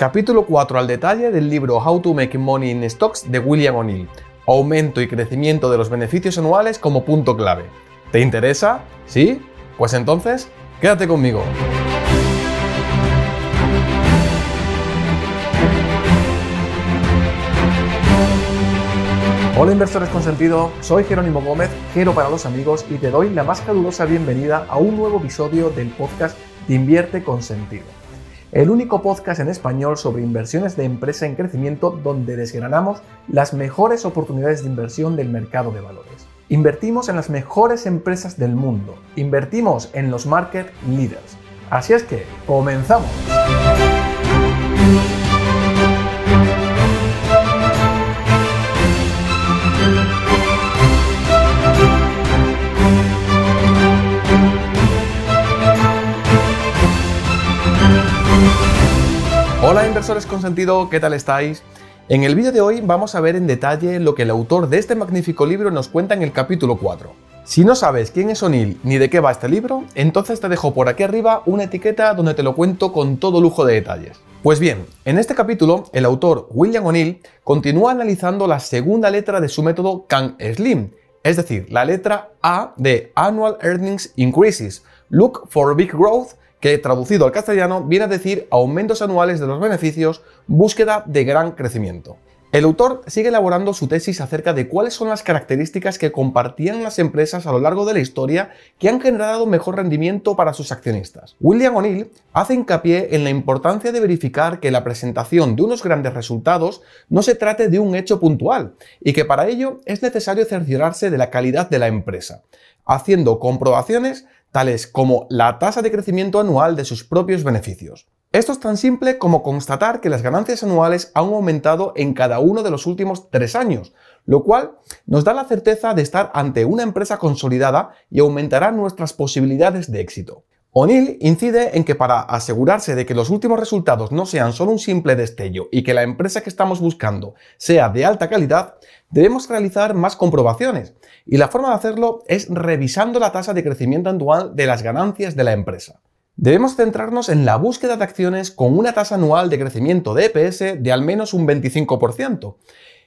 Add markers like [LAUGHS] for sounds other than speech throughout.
Capítulo 4 al detalle del libro How to Make Money in Stocks de William O'Neill. Aumento y crecimiento de los beneficios anuales como punto clave. ¿Te interesa? ¿Sí? Pues entonces, quédate conmigo. Hola inversores con sentido, soy Jerónimo Gómez, Jero para los amigos y te doy la más calurosa bienvenida a un nuevo episodio del podcast Invierte con sentido. El único podcast en español sobre inversiones de empresa en crecimiento donde desgranamos las mejores oportunidades de inversión del mercado de valores. Invertimos en las mejores empresas del mundo, invertimos en los market leaders. Así es que, comenzamos. Hola inversores con sentido, ¿qué tal estáis? En el vídeo de hoy vamos a ver en detalle lo que el autor de este magnífico libro nos cuenta en el capítulo 4. Si no sabes quién es O'Neill ni de qué va este libro, entonces te dejo por aquí arriba una etiqueta donde te lo cuento con todo lujo de detalles. Pues bien, en este capítulo, el autor William O'Neill continúa analizando la segunda letra de su método CAN-SLIM, es decir, la letra A de Annual Earnings Increases, Look for Big Growth que traducido al castellano viene a decir aumentos anuales de los beneficios, búsqueda de gran crecimiento. El autor sigue elaborando su tesis acerca de cuáles son las características que compartían las empresas a lo largo de la historia que han generado mejor rendimiento para sus accionistas. William O'Neill hace hincapié en la importancia de verificar que la presentación de unos grandes resultados no se trate de un hecho puntual y que para ello es necesario cerciorarse de la calidad de la empresa, haciendo comprobaciones tales como la tasa de crecimiento anual de sus propios beneficios. Esto es tan simple como constatar que las ganancias anuales han aumentado en cada uno de los últimos tres años, lo cual nos da la certeza de estar ante una empresa consolidada y aumentará nuestras posibilidades de éxito. O'Neill incide en que para asegurarse de que los últimos resultados no sean solo un simple destello y que la empresa que estamos buscando sea de alta calidad, debemos realizar más comprobaciones. Y la forma de hacerlo es revisando la tasa de crecimiento anual de las ganancias de la empresa. Debemos centrarnos en la búsqueda de acciones con una tasa anual de crecimiento de EPS de al menos un 25%.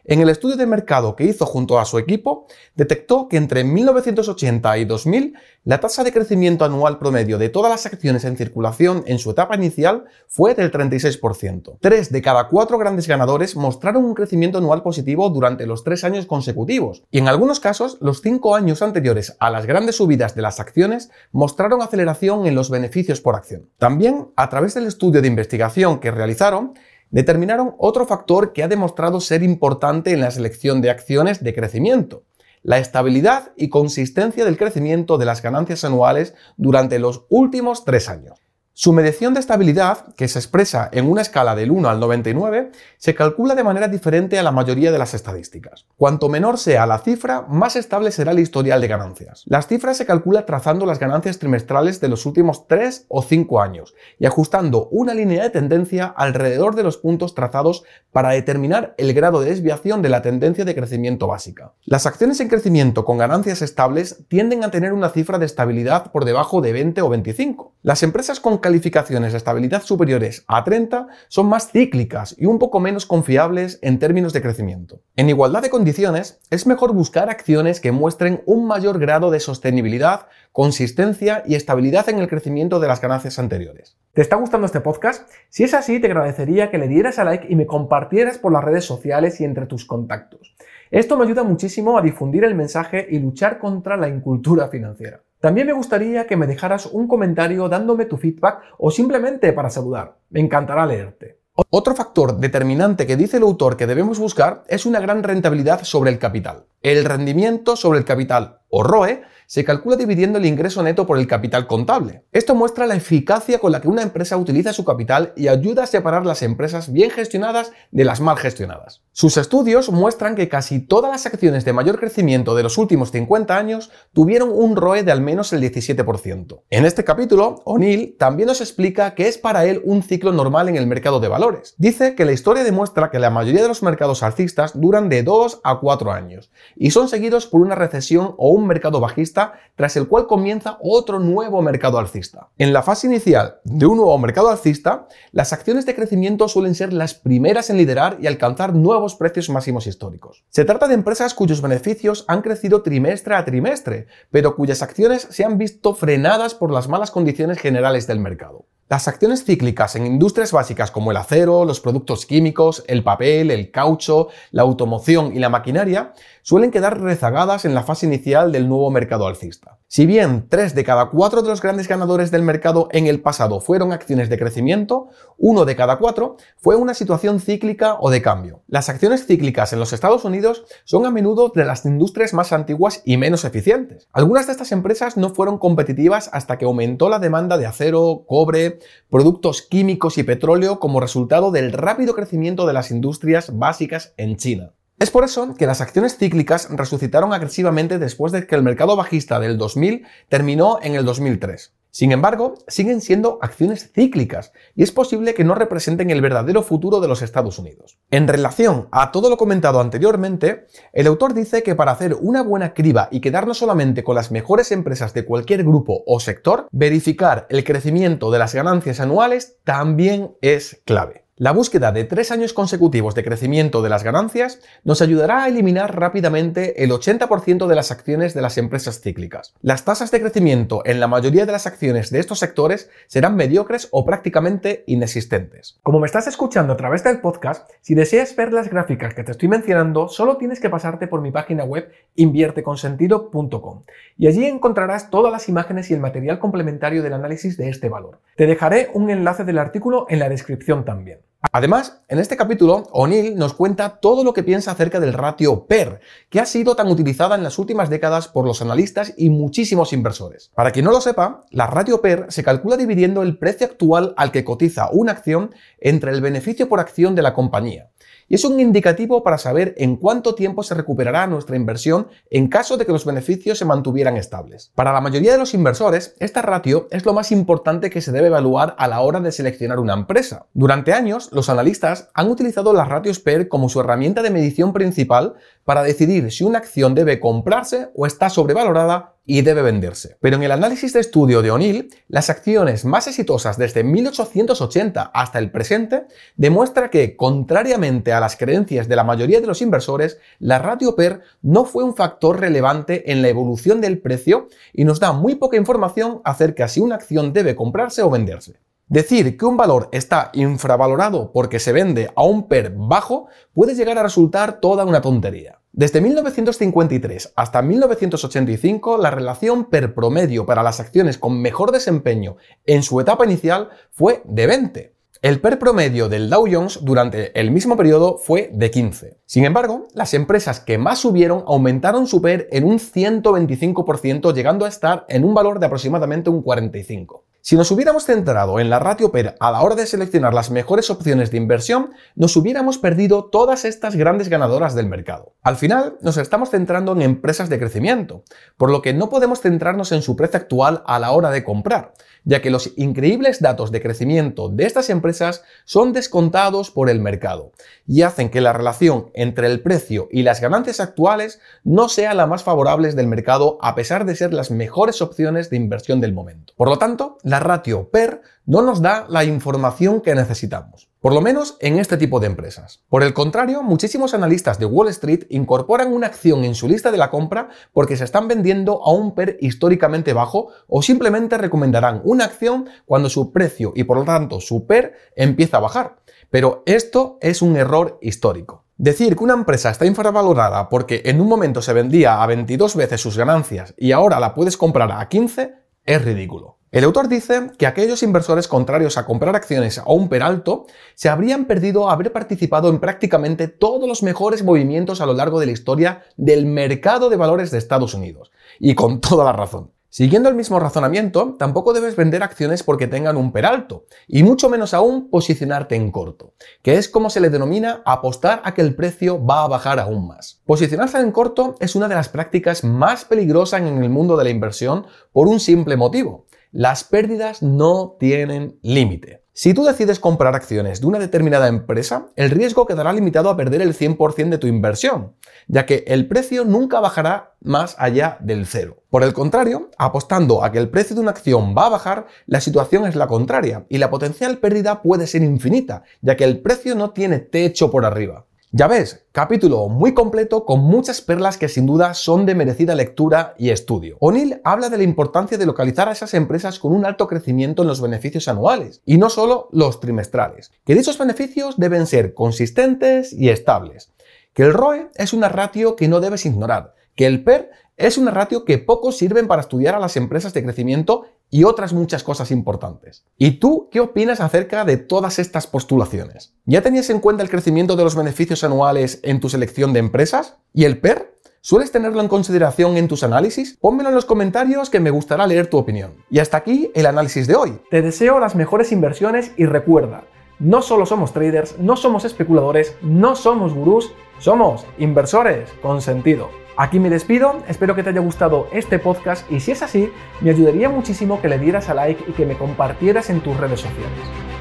En el estudio de mercado que hizo junto a su equipo, detectó que entre 1980 y 2000 la tasa de crecimiento anual promedio de todas las acciones en circulación en su etapa inicial fue del 36%. Tres de cada cuatro grandes ganadores mostraron un crecimiento anual positivo durante los tres años consecutivos, y en algunos casos los cinco años anteriores a las grandes subidas de las acciones mostraron aceleración en los beneficios por acción. También, a través del estudio de investigación que realizaron, determinaron otro factor que ha demostrado ser importante en la selección de acciones de crecimiento, la estabilidad y consistencia del crecimiento de las ganancias anuales durante los últimos tres años. Su medición de estabilidad, que se expresa en una escala del 1 al 99, se calcula de manera diferente a la mayoría de las estadísticas. Cuanto menor sea la cifra, más estable será el historial de ganancias. Las cifras se calcula trazando las ganancias trimestrales de los últimos 3 o 5 años y ajustando una línea de tendencia alrededor de los puntos trazados para determinar el grado de desviación de la tendencia de crecimiento básica. Las acciones en crecimiento con ganancias estables tienden a tener una cifra de estabilidad por debajo de 20 o 25. Las empresas con calificaciones de estabilidad superiores a 30 son más cíclicas y un poco menos confiables en términos de crecimiento. En igualdad de condiciones, es mejor buscar acciones que muestren un mayor grado de sostenibilidad, consistencia y estabilidad en el crecimiento de las ganancias anteriores. ¿Te está gustando este podcast? Si es así, te agradecería que le dieras a like y me compartieras por las redes sociales y entre tus contactos. Esto me ayuda muchísimo a difundir el mensaje y luchar contra la incultura financiera. También me gustaría que me dejaras un comentario dándome tu feedback o simplemente para saludar. Me encantará leerte. Otro factor determinante que dice el autor que debemos buscar es una gran rentabilidad sobre el capital. El rendimiento sobre el capital, o ROE, se calcula dividiendo el ingreso neto por el capital contable. Esto muestra la eficacia con la que una empresa utiliza su capital y ayuda a separar las empresas bien gestionadas de las mal gestionadas. Sus estudios muestran que casi todas las acciones de mayor crecimiento de los últimos 50 años tuvieron un ROE de al menos el 17%. En este capítulo, O'Neill también nos explica que es para él un ciclo normal en el mercado de valores. Dice que la historia demuestra que la mayoría de los mercados alcistas duran de 2 a 4 años y son seguidos por una recesión o un mercado bajista tras el cual comienza otro nuevo mercado alcista. En la fase inicial de un nuevo mercado alcista, las acciones de crecimiento suelen ser las primeras en liderar y alcanzar nuevos precios máximos históricos. Se trata de empresas cuyos beneficios han crecido trimestre a trimestre, pero cuyas acciones se han visto frenadas por las malas condiciones generales del mercado. Las acciones cíclicas en industrias básicas como el acero, los productos químicos, el papel, el caucho, la automoción y la maquinaria suelen quedar rezagadas en la fase inicial del nuevo mercado alcista. Si bien 3 de cada 4 de los grandes ganadores del mercado en el pasado fueron acciones de crecimiento, uno de cada 4 fue una situación cíclica o de cambio. Las acciones cíclicas en los Estados Unidos son a menudo de las industrias más antiguas y menos eficientes. Algunas de estas empresas no fueron competitivas hasta que aumentó la demanda de acero, cobre, productos químicos y petróleo como resultado del rápido crecimiento de las industrias básicas en China. Es por eso que las acciones cíclicas resucitaron agresivamente después de que el mercado bajista del 2000 terminó en el 2003. Sin embargo, siguen siendo acciones cíclicas y es posible que no representen el verdadero futuro de los Estados Unidos. En relación a todo lo comentado anteriormente, el autor dice que para hacer una buena criba y quedarnos solamente con las mejores empresas de cualquier grupo o sector, verificar el crecimiento de las ganancias anuales también es clave. La búsqueda de tres años consecutivos de crecimiento de las ganancias nos ayudará a eliminar rápidamente el 80% de las acciones de las empresas cíclicas. Las tasas de crecimiento en la mayoría de las acciones de estos sectores serán mediocres o prácticamente inexistentes. Como me estás escuchando a través del podcast, si deseas ver las gráficas que te estoy mencionando, solo tienes que pasarte por mi página web invierteconsentido.com y allí encontrarás todas las imágenes y el material complementario del análisis de este valor. Te dejaré un enlace del artículo en la descripción también. Además, en este capítulo, O'Neill nos cuenta todo lo que piensa acerca del ratio PER, que ha sido tan utilizada en las últimas décadas por los analistas y muchísimos inversores. Para quien no lo sepa, la ratio PER se calcula dividiendo el precio actual al que cotiza una acción entre el beneficio por acción de la compañía y es un indicativo para saber en cuánto tiempo se recuperará nuestra inversión en caso de que los beneficios se mantuvieran estables. Para la mayoría de los inversores, esta ratio es lo más importante que se debe evaluar a la hora de seleccionar una empresa. Durante años, los analistas han utilizado las ratios PER como su herramienta de medición principal para decidir si una acción debe comprarse o está sobrevalorada y debe venderse. Pero en el análisis de estudio de O'Neill, las acciones más exitosas desde 1880 hasta el presente demuestra que, contrariamente a las creencias de la mayoría de los inversores, la ratio PER no fue un factor relevante en la evolución del precio y nos da muy poca información acerca si una acción debe comprarse o venderse. Decir que un valor está infravalorado porque se vende a un PER bajo puede llegar a resultar toda una tontería. Desde 1953 hasta 1985, la relación PER promedio para las acciones con mejor desempeño en su etapa inicial fue de 20. El PER promedio del Dow Jones durante el mismo periodo fue de 15. Sin embargo, las empresas que más subieron aumentaron su PER en un 125%, llegando a estar en un valor de aproximadamente un 45. Si nos hubiéramos centrado en la ratio PER a la hora de seleccionar las mejores opciones de inversión, nos hubiéramos perdido todas estas grandes ganadoras del mercado. Al final, nos estamos centrando en empresas de crecimiento, por lo que no podemos centrarnos en su precio actual a la hora de comprar, ya que los increíbles datos de crecimiento de estas empresas son descontados por el mercado y hacen que la relación entre el precio y las ganancias actuales no sea la más favorable del mercado a pesar de ser las mejores opciones de inversión del momento. Por lo tanto, la ratio PER no nos da la información que necesitamos, por lo menos en este tipo de empresas. Por el contrario, muchísimos analistas de Wall Street incorporan una acción en su lista de la compra porque se están vendiendo a un PER históricamente bajo o simplemente recomendarán una acción cuando su precio y por lo tanto su PER empieza a bajar. Pero esto es un error histórico. Decir que una empresa está infravalorada porque en un momento se vendía a 22 veces sus ganancias y ahora la puedes comprar a 15 es ridículo. El autor dice que aquellos inversores contrarios a comprar acciones a un per alto se habrían perdido haber participado en prácticamente todos los mejores movimientos a lo largo de la historia del mercado de valores de Estados Unidos. Y con [LAUGHS] toda la razón. Siguiendo el mismo razonamiento, tampoco debes vender acciones porque tengan un per alto, y mucho menos aún posicionarte en corto, que es como se le denomina apostar a que el precio va a bajar aún más. Posicionarse en corto es una de las prácticas más peligrosas en el mundo de la inversión por un simple motivo, las pérdidas no tienen límite. Si tú decides comprar acciones de una determinada empresa, el riesgo quedará limitado a perder el 100% de tu inversión, ya que el precio nunca bajará más allá del cero. Por el contrario, apostando a que el precio de una acción va a bajar, la situación es la contraria y la potencial pérdida puede ser infinita, ya que el precio no tiene techo por arriba. Ya ves, capítulo muy completo con muchas perlas que sin duda son de merecida lectura y estudio. O'Neill habla de la importancia de localizar a esas empresas con un alto crecimiento en los beneficios anuales y no solo los trimestrales, que dichos beneficios deben ser consistentes y estables, que el ROE es una ratio que no debes ignorar, que el PER es una ratio que poco sirven para estudiar a las empresas de crecimiento y otras muchas cosas importantes. ¿Y tú qué opinas acerca de todas estas postulaciones? ¿Ya tenías en cuenta el crecimiento de los beneficios anuales en tu selección de empresas? ¿Y el PER? ¿Sueles tenerlo en consideración en tus análisis? Pónmelo en los comentarios que me gustará leer tu opinión. Y hasta aquí el análisis de hoy. Te deseo las mejores inversiones y recuerda, no solo somos traders, no somos especuladores, no somos gurús, somos inversores con sentido. Aquí me despido, espero que te haya gustado este podcast y si es así, me ayudaría muchísimo que le dieras a like y que me compartieras en tus redes sociales.